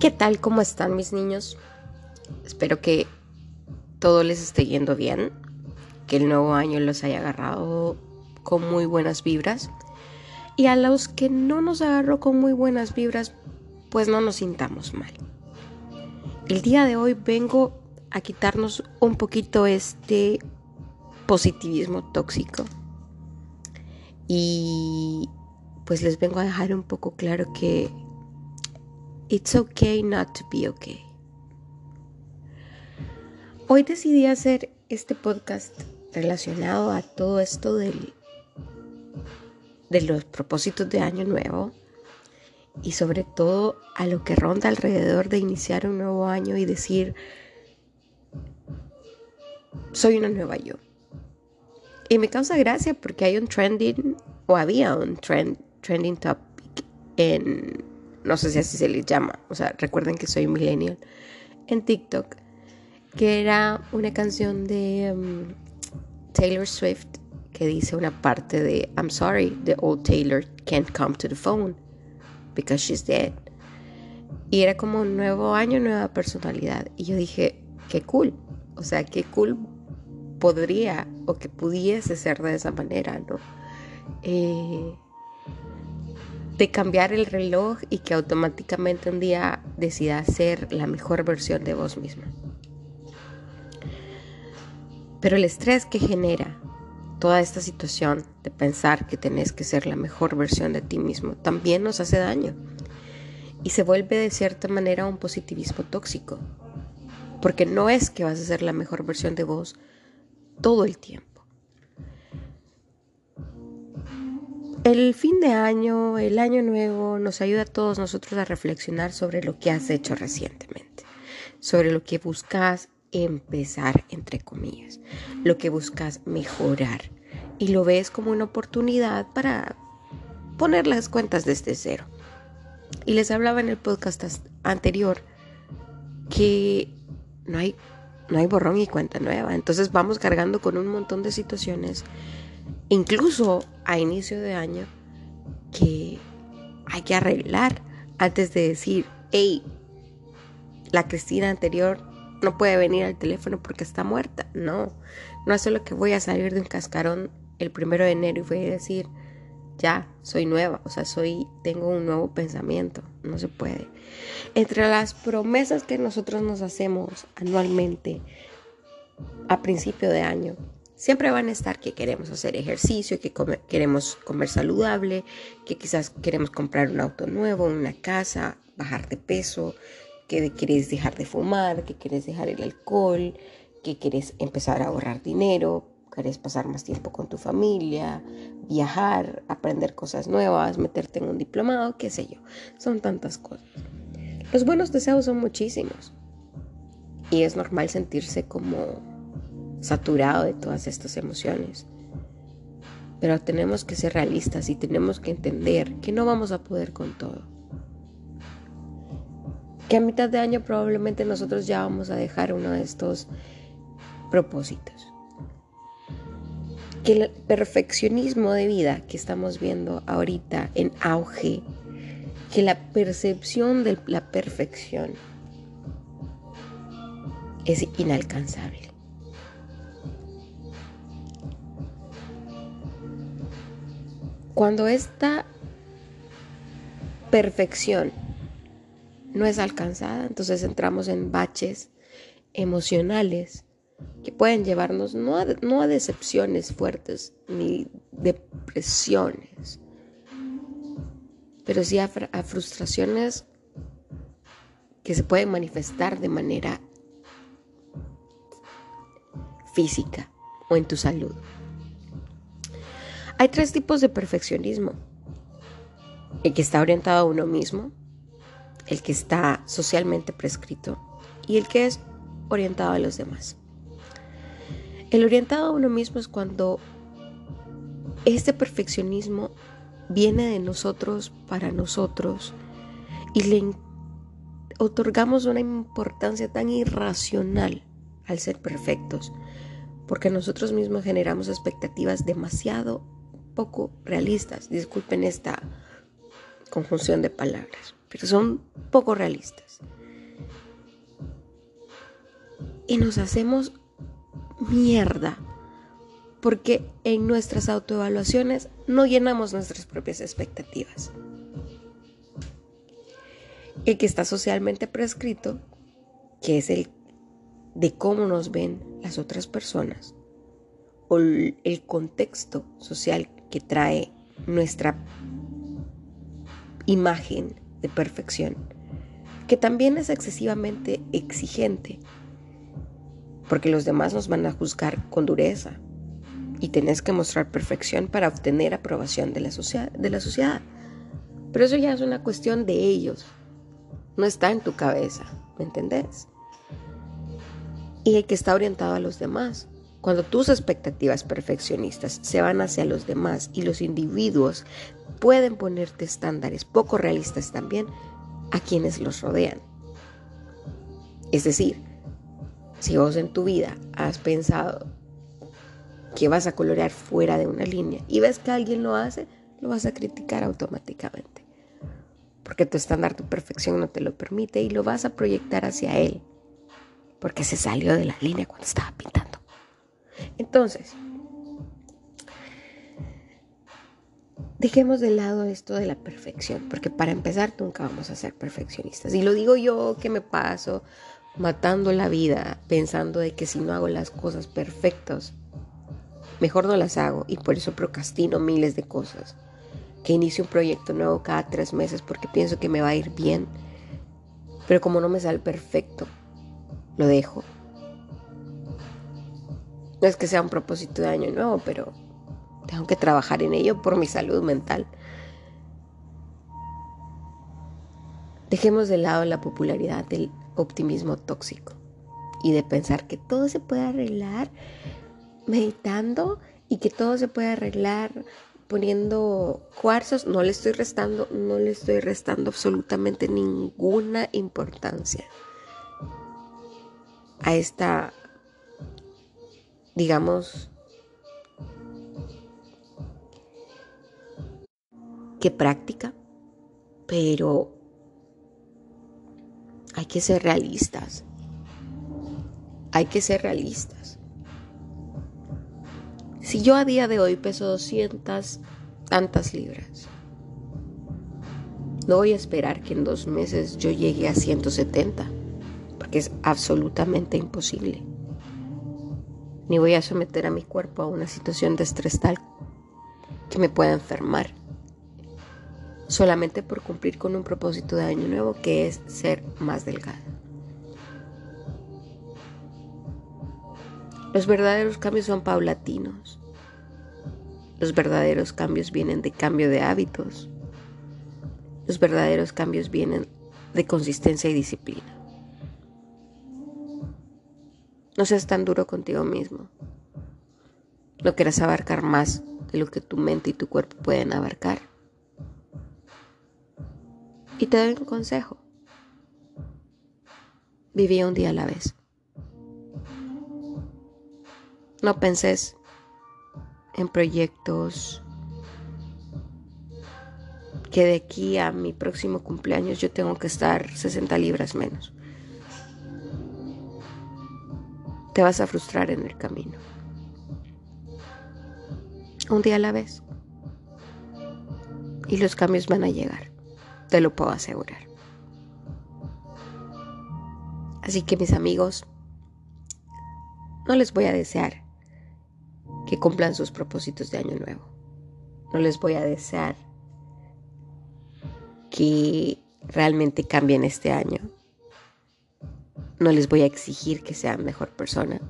¿Qué tal? ¿Cómo están mis niños? Espero que todo les esté yendo bien, que el nuevo año los haya agarrado con muy buenas vibras y a los que no nos agarró con muy buenas vibras, pues no nos sintamos mal. El día de hoy vengo a quitarnos un poquito este positivismo tóxico y pues les vengo a dejar un poco claro que It's okay not to be okay. Hoy decidí hacer este podcast relacionado a todo esto del, de los propósitos de Año Nuevo y sobre todo a lo que ronda alrededor de iniciar un nuevo año y decir, soy una nueva yo. Y me causa gracia porque hay un trending, o había un trend, trending topic en no sé si así se les llama, o sea, recuerden que soy millennial, en TikTok, que era una canción de um, Taylor Swift que dice una parte de I'm sorry, the old Taylor can't come to the phone because she's dead. Y era como un nuevo año, nueva personalidad. Y yo dije, qué cool. O sea, qué cool podría o que pudiese ser de esa manera, ¿no? Eh, de cambiar el reloj y que automáticamente un día decida ser la mejor versión de vos misma. Pero el estrés que genera toda esta situación de pensar que tenés que ser la mejor versión de ti mismo también nos hace daño y se vuelve de cierta manera un positivismo tóxico, porque no es que vas a ser la mejor versión de vos todo el tiempo. El fin de año, el año nuevo, nos ayuda a todos nosotros a reflexionar sobre lo que has hecho recientemente, sobre lo que buscas empezar, entre comillas, lo que buscas mejorar y lo ves como una oportunidad para poner las cuentas desde cero. Y les hablaba en el podcast anterior que no hay, no hay borrón y cuenta nueva, entonces vamos cargando con un montón de situaciones incluso a inicio de año, que hay que arreglar antes de decir, hey, la Cristina anterior no puede venir al teléfono porque está muerta. No, no es solo que voy a salir de un cascarón el primero de enero y voy a decir, ya, soy nueva, o sea, soy, tengo un nuevo pensamiento, no se puede. Entre las promesas que nosotros nos hacemos anualmente a principio de año, Siempre van a estar que queremos hacer ejercicio, que queremos comer saludable, que quizás queremos comprar un auto nuevo, una casa, bajar de peso, que quieres dejar de fumar, que quieres dejar el alcohol, que quieres empezar a ahorrar dinero, quieres pasar más tiempo con tu familia, viajar, aprender cosas nuevas, meterte en un diplomado, qué sé yo. Son tantas cosas. Los buenos deseos son muchísimos. Y es normal sentirse como saturado de todas estas emociones. Pero tenemos que ser realistas y tenemos que entender que no vamos a poder con todo. Que a mitad de año probablemente nosotros ya vamos a dejar uno de estos propósitos. Que el perfeccionismo de vida que estamos viendo ahorita en auge, que la percepción de la perfección es inalcanzable. Cuando esta perfección no es alcanzada, entonces entramos en baches emocionales que pueden llevarnos no a, decepciones fuertes ni depresiones, pero sí a frustraciones que se pueden manifestar de manera física o en tu salud. Hay tres tipos de perfeccionismo. El que está orientado a uno mismo, el que está socialmente prescrito y el que es orientado a los demás. El orientado a uno mismo es cuando este perfeccionismo viene de nosotros para nosotros y le otorgamos una importancia tan irracional al ser perfectos porque nosotros mismos generamos expectativas demasiado poco realistas. Disculpen esta conjunción de palabras, pero son poco realistas. Y nos hacemos porque en nuestras autoevaluaciones no llenamos nuestras propias expectativas. El que está socialmente prescrito, que es el de cómo nos ven las otras personas, o el contexto social que trae nuestra imagen de perfección, que también es excesivamente exigente, porque los demás nos van a juzgar con dureza y tenés que mostrar perfección para obtener aprobación de la, de la sociedad. Pero eso ya es una cuestión de ellos, no está en tu cabeza, ¿me entendés? Y el que está orientado a los demás. Cuando tus expectativas perfeccionistas se van hacia los demás y los individuos pueden ponerte estándares poco realistas también a quienes los rodean. Es decir, si vos en tu vida has pensado que vas a colorear fuera de una línea y ves que alguien lo hace, lo vas a criticar automáticamente. Porque tu estándar, tu perfección no te lo permite y lo vas a proyectar hacia él. Porque se salió de la línea cuando estaba pintando. Entonces, dejemos de lado esto de la perfección, porque para empezar nunca vamos a ser perfeccionistas. Y lo digo yo que me paso matando la vida pensando de que si no hago las cosas perfectas, mejor no las hago y por eso procrastino miles de cosas. Que inicio un proyecto nuevo cada tres meses porque pienso que me va a ir bien. Pero como no me sale perfecto, lo dejo. No es que sea un propósito de año nuevo, pero tengo que trabajar en ello por mi salud mental. Dejemos de lado la popularidad del optimismo tóxico y de pensar que todo se puede arreglar meditando y que todo se puede arreglar poniendo cuarzos, no le estoy restando, no le estoy restando absolutamente ninguna importancia a esta, digamos, que práctica, pero hay que ser realistas. Hay que ser realistas. Si yo a día de hoy peso 200 tantas libras, no voy a esperar que en dos meses yo llegue a 170, porque es absolutamente imposible. Ni voy a someter a mi cuerpo a una situación de estrés tal que me pueda enfermar, solamente por cumplir con un propósito de año nuevo que es ser más delgada. Los verdaderos cambios son paulatinos. Los verdaderos cambios vienen de cambio de hábitos. Los verdaderos cambios vienen de consistencia y disciplina. No seas tan duro contigo mismo. No quieras abarcar más de lo que tu mente y tu cuerpo pueden abarcar. Y te doy un consejo. Vivía un día a la vez. No penses en proyectos que de aquí a mi próximo cumpleaños yo tengo que estar 60 libras menos. Te vas a frustrar en el camino. Un día a la vez. Y los cambios van a llegar. Te lo puedo asegurar. Así que mis amigos, no les voy a desear que cumplan sus propósitos de año nuevo. No les voy a desear que realmente cambien este año. No les voy a exigir que sean mejor persona.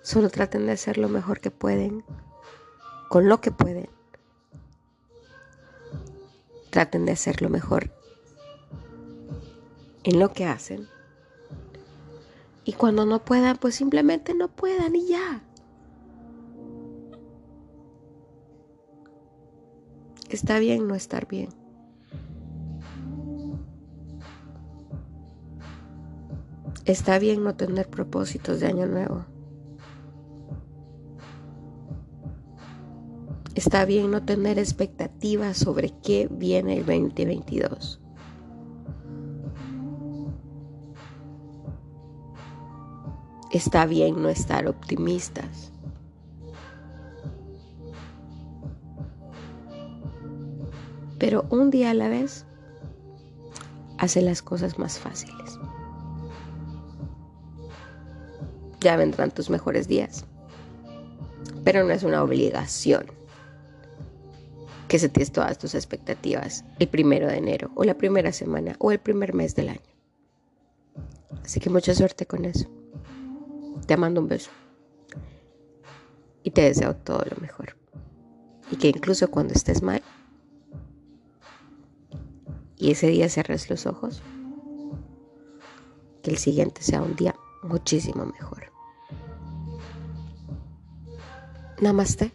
Solo traten de hacer lo mejor que pueden, con lo que pueden. Traten de hacer lo mejor en lo que hacen. Y cuando no puedan, pues simplemente no puedan y ya. Está bien no estar bien. Está bien no tener propósitos de año nuevo. Está bien no tener expectativas sobre qué viene el 2022. Está bien no estar optimistas. Pero un día a la vez hace las cosas más fáciles. Ya vendrán tus mejores días. Pero no es una obligación que se todas tus expectativas el primero de enero o la primera semana o el primer mes del año. Así que mucha suerte con eso. Te mando un beso. Y te deseo todo lo mejor. Y que incluso cuando estés mal y ese día cerres los ojos, que el siguiente sea un día muchísimo mejor. Namaste.